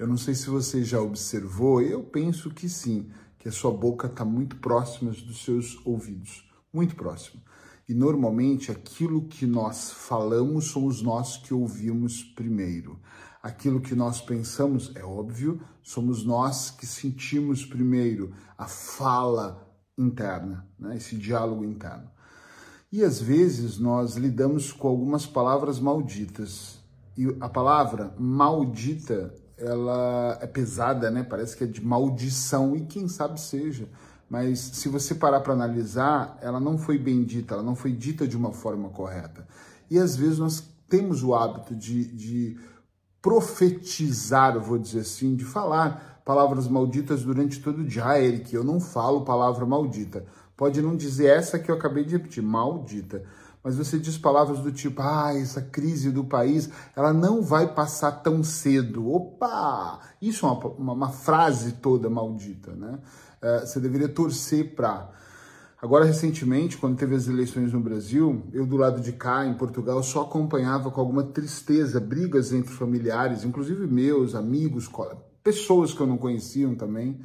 Eu não sei se você já observou, eu penso que sim, que a sua boca está muito próxima dos seus ouvidos, muito próximo. E normalmente aquilo que nós falamos somos nós que ouvimos primeiro. Aquilo que nós pensamos, é óbvio, somos nós que sentimos primeiro a fala interna, né? esse diálogo interno. E às vezes nós lidamos com algumas palavras malditas. E a palavra maldita, ela é pesada, né? Parece que é de maldição e quem sabe seja. Mas se você parar para analisar, ela não foi bem dita, ela não foi dita de uma forma correta. E às vezes nós temos o hábito de, de profetizar, vou dizer assim, de falar palavras malditas durante todo o dia. Ah, Eric, eu não falo palavra maldita. Pode não dizer essa que eu acabei de repetir, maldita. Mas você diz palavras do tipo, ah, essa crise do país, ela não vai passar tão cedo. Opa! Isso é uma, uma, uma frase toda maldita, né? Uh, você deveria torcer para. Agora, recentemente, quando teve as eleições no Brasil, eu do lado de cá, em Portugal, só acompanhava com alguma tristeza brigas entre familiares, inclusive meus, amigos, pessoas que eu não conheciam também.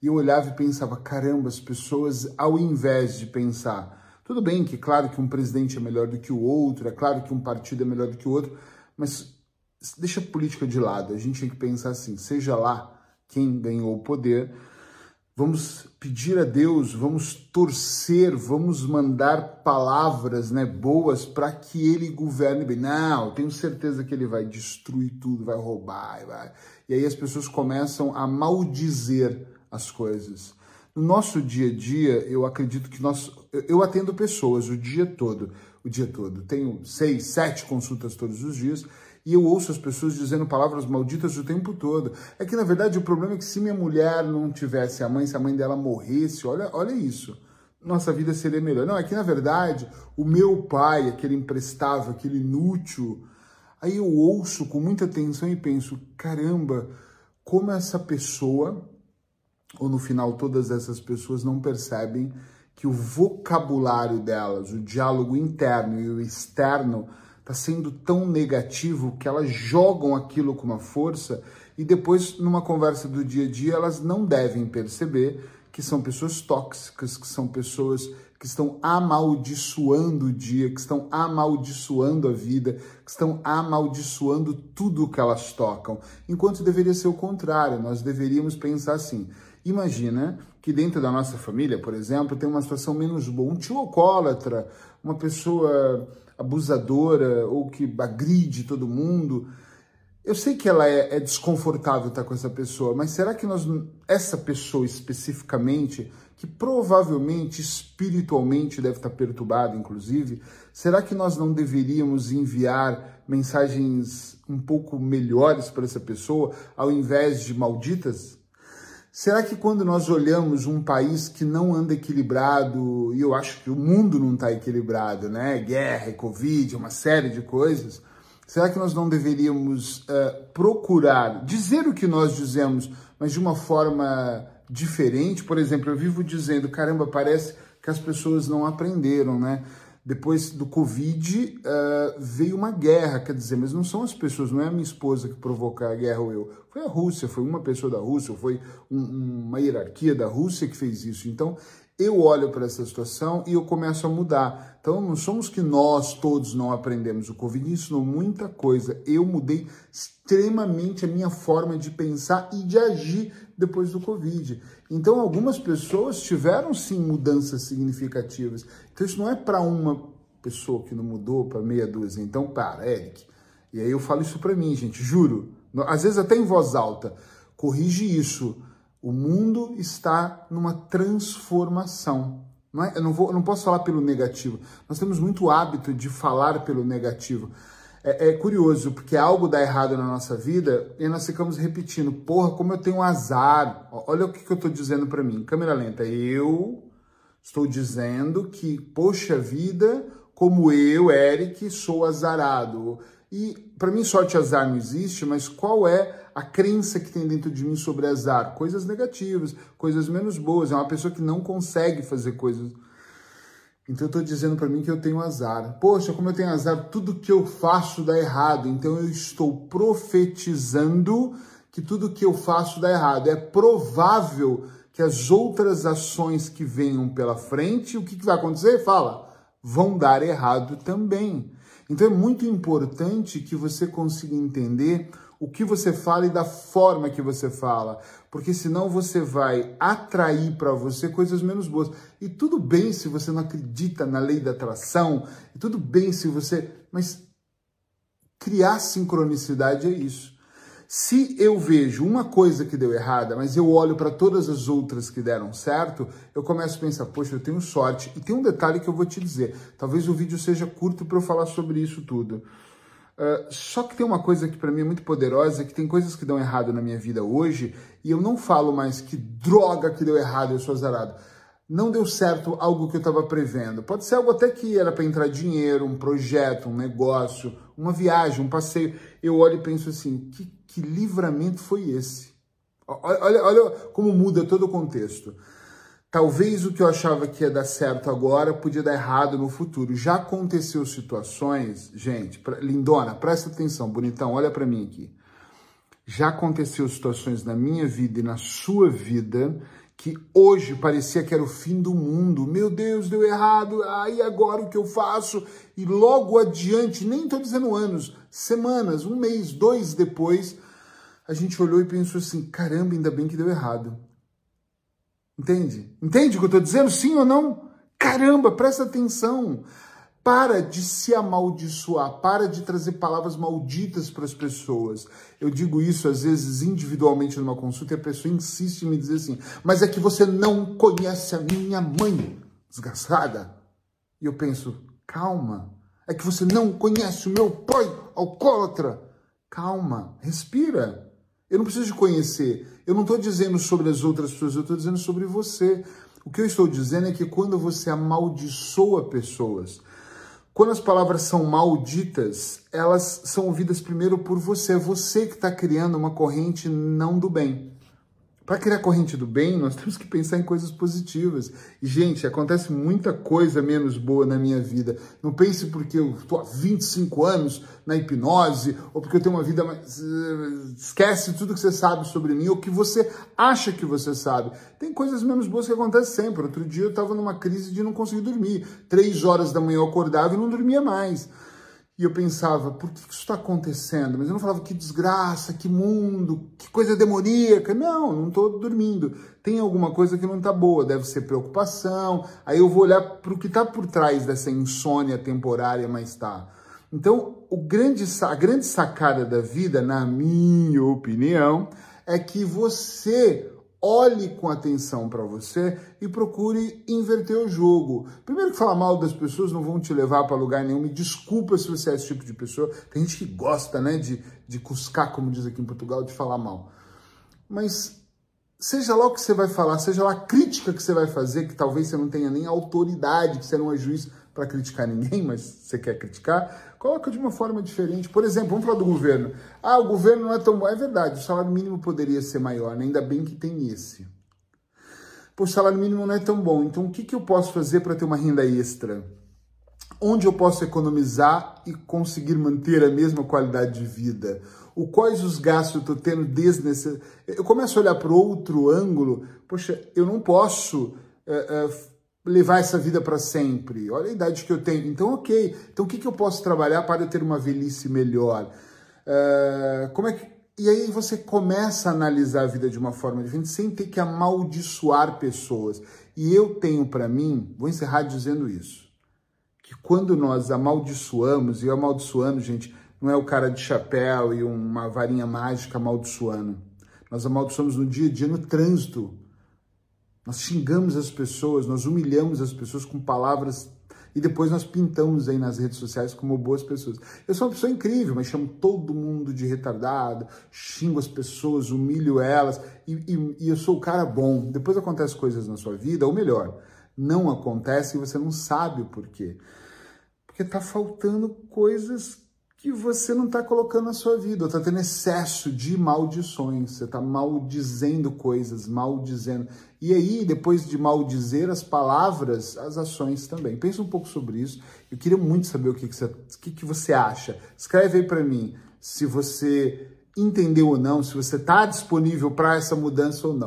E eu olhava e pensava, caramba, as pessoas, ao invés de pensar, tudo bem que, claro, que um presidente é melhor do que o outro, é claro que um partido é melhor do que o outro, mas deixa a política de lado. A gente tem que pensar assim, seja lá quem ganhou o poder, vamos pedir a Deus, vamos torcer, vamos mandar palavras né, boas para que ele governe bem. Não, tenho certeza que ele vai destruir tudo, vai roubar. Vai... E aí as pessoas começam a maldizer as coisas. No nosso dia a dia, eu acredito que nós. Eu atendo pessoas o dia todo, o dia todo. Tenho seis, sete consultas todos os dias e eu ouço as pessoas dizendo palavras malditas o tempo todo. É que, na verdade, o problema é que se minha mulher não tivesse a mãe, se a mãe dela morresse, olha, olha isso, nossa vida seria melhor. Não, é que, na verdade, o meu pai, aquele imprestável, aquele inútil, aí eu ouço com muita atenção e penso, caramba, como essa pessoa ou no final todas essas pessoas não percebem que o vocabulário delas, o diálogo interno e o externo está sendo tão negativo que elas jogam aquilo com uma força e depois numa conversa do dia a dia elas não devem perceber que são pessoas tóxicas, que são pessoas que estão amaldiçoando o dia, que estão amaldiçoando a vida, que estão amaldiçoando tudo que elas tocam, enquanto deveria ser o contrário. Nós deveríamos pensar assim: Imagina que dentro da nossa família, por exemplo, tem uma situação menos boa, um tio alcoólatra, uma pessoa abusadora ou que agride todo mundo. Eu sei que ela é, é desconfortável estar com essa pessoa, mas será que nós, essa pessoa especificamente, que provavelmente espiritualmente deve estar perturbada, inclusive, será que nós não deveríamos enviar mensagens um pouco melhores para essa pessoa, ao invés de malditas? Será que quando nós olhamos um país que não anda equilibrado, e eu acho que o mundo não está equilibrado, né? Guerra, Covid, uma série de coisas, será que nós não deveríamos uh, procurar dizer o que nós dizemos, mas de uma forma diferente? Por exemplo, eu vivo dizendo, caramba, parece que as pessoas não aprenderam, né? Depois do Covid uh, veio uma guerra, quer dizer, mas não são as pessoas, não é a minha esposa que provocou a guerra ou eu, foi a Rússia, foi uma pessoa da Rússia, foi um, uma hierarquia da Rússia que fez isso. Então eu olho para essa situação e eu começo a mudar. Então não somos que nós todos não aprendemos. O Covid ensinou muita coisa. Eu mudei extremamente a minha forma de pensar e de agir depois do Covid. Então, algumas pessoas tiveram sim mudanças significativas. Então, isso não é para uma pessoa que não mudou, para meia dúzia. Então, para, Eric. E aí eu falo isso para mim, gente, juro. Às vezes até em voz alta. Corrige isso. O mundo está numa transformação. Não é? eu, não vou, eu não posso falar pelo negativo. Nós temos muito hábito de falar pelo negativo. É, é, curioso, porque algo dá errado na nossa vida e nós ficamos repetindo: porra, como eu tenho azar. Olha o que, que eu estou dizendo para mim. Câmera lenta. Eu estou dizendo que, poxa vida, como eu, Eric, sou azarado. E para mim, sorte e azar não existe, mas qual é a crença que tem dentro de mim sobre azar? Coisas negativas, coisas menos boas. É uma pessoa que não consegue fazer coisas então eu estou dizendo para mim que eu tenho azar. Poxa, como eu tenho azar, tudo que eu faço dá errado. Então eu estou profetizando que tudo que eu faço dá errado. É provável que as outras ações que venham pela frente, o que, que vai acontecer? Fala, vão dar errado também. Então é muito importante que você consiga entender o que você fala e da forma que você fala, porque senão você vai atrair para você coisas menos boas. E tudo bem se você não acredita na lei da atração, e tudo bem se você, mas criar sincronicidade é isso. Se eu vejo uma coisa que deu errada, mas eu olho para todas as outras que deram certo, eu começo a pensar, poxa, eu tenho sorte. E tem um detalhe que eu vou te dizer. Talvez o vídeo seja curto para eu falar sobre isso tudo. Uh, só que tem uma coisa que para mim é muito poderosa, que tem coisas que dão errado na minha vida hoje, e eu não falo mais que droga que deu errado, eu sou azarado não deu certo algo que eu estava prevendo. Pode ser algo até que era para entrar dinheiro, um projeto, um negócio, uma viagem, um passeio. Eu olho e penso assim: que, que livramento foi esse? Olha, olha como muda todo o contexto. Talvez o que eu achava que ia dar certo agora podia dar errado no futuro. Já aconteceu situações, gente, pra, lindona, presta atenção, bonitão, olha para mim aqui. Já aconteceu situações na minha vida e na sua vida que hoje parecia que era o fim do mundo. Meu Deus, deu errado. Aí agora o que eu faço? E logo adiante, nem estou dizendo anos, semanas, um mês, dois depois, a gente olhou e pensou assim: caramba, ainda bem que deu errado. Entende? Entende o que eu estou dizendo? Sim ou não? Caramba, presta atenção. Para de se amaldiçoar, para de trazer palavras malditas para as pessoas. Eu digo isso às vezes individualmente numa consulta e a pessoa insiste em me dizer assim: mas é que você não conhece a minha mãe, desgraçada. E eu penso: calma, é que você não conhece o meu pai, alcoólatra. Calma, respira. Eu não preciso conhecer. Eu não estou dizendo sobre as outras pessoas, eu estou dizendo sobre você. O que eu estou dizendo é que quando você amaldiçoa pessoas, quando as palavras são malditas, elas são ouvidas primeiro por você. É você que está criando uma corrente não do bem. Para criar corrente do bem, nós temos que pensar em coisas positivas. E, gente, acontece muita coisa menos boa na minha vida. Não pense porque eu estou há 25 anos na hipnose, ou porque eu tenho uma vida mais. Eh, esquece tudo que você sabe sobre mim, ou que você acha que você sabe. Tem coisas menos boas que acontecem sempre. Outro dia eu estava numa crise de não conseguir dormir. Três horas da manhã eu acordava e não dormia mais. E eu pensava, por que isso está acontecendo? Mas eu não falava, que desgraça, que mundo, que coisa demoníaca. Não, não estou dormindo. Tem alguma coisa que não está boa, deve ser preocupação. Aí eu vou olhar para o que está por trás dessa insônia temporária, mas está. Então, grande, a grande sacada da vida, na minha opinião, é que você olhe com atenção para você e procure inverter o jogo. Primeiro que falar mal das pessoas não vão te levar para lugar nenhum. Me desculpa se você é esse tipo de pessoa. Tem gente que gosta, né, de, de cuscar, como diz aqui em Portugal, de falar mal. Mas seja lá o que você vai falar, seja lá a crítica que você vai fazer, que talvez você não tenha nem autoridade, que você não é juiz para criticar ninguém, mas você quer criticar, coloca de uma forma diferente. Por exemplo, vamos falar do governo. Ah, o governo não é tão bom. É verdade, o salário mínimo poderia ser maior, né? ainda bem que tem esse. Pô, o salário mínimo não é tão bom, então o que, que eu posso fazer para ter uma renda extra? Onde eu posso economizar e conseguir manter a mesma qualidade de vida? O quais os gastos eu estou tendo desnecessários? Eu começo a olhar para outro ângulo. Poxa, eu não posso uh, uh, levar essa vida para sempre. Olha a idade que eu tenho. Então, ok. Então, o que, que eu posso trabalhar para ter uma velhice melhor? Uh, como é que... E aí você começa a analisar a vida de uma forma diferente, sem ter que amaldiçoar pessoas. E eu tenho para mim, vou encerrar dizendo isso, que quando nós amaldiçoamos, e amaldiçoando, gente, não é o cara de chapéu e uma varinha mágica amaldiçoando. Nós amaldiçoamos no dia a dia, no trânsito, nós xingamos as pessoas, nós humilhamos as pessoas com palavras e depois nós pintamos aí nas redes sociais como boas pessoas. Eu sou uma pessoa incrível, mas chamo todo mundo de retardado, xingo as pessoas, humilho elas e, e, e eu sou o cara bom. Depois acontecem coisas na sua vida, ou melhor, não acontece e você não sabe o porquê. Porque tá faltando coisas que você não está colocando na sua vida, está tendo excesso de maldições, você está maldizendo coisas, maldizendo. E aí, depois de maldizer as palavras, as ações também. Pensa um pouco sobre isso. Eu queria muito saber o que, que, você, o que, que você acha. Escreve aí para mim se você entendeu ou não, se você está disponível para essa mudança ou não.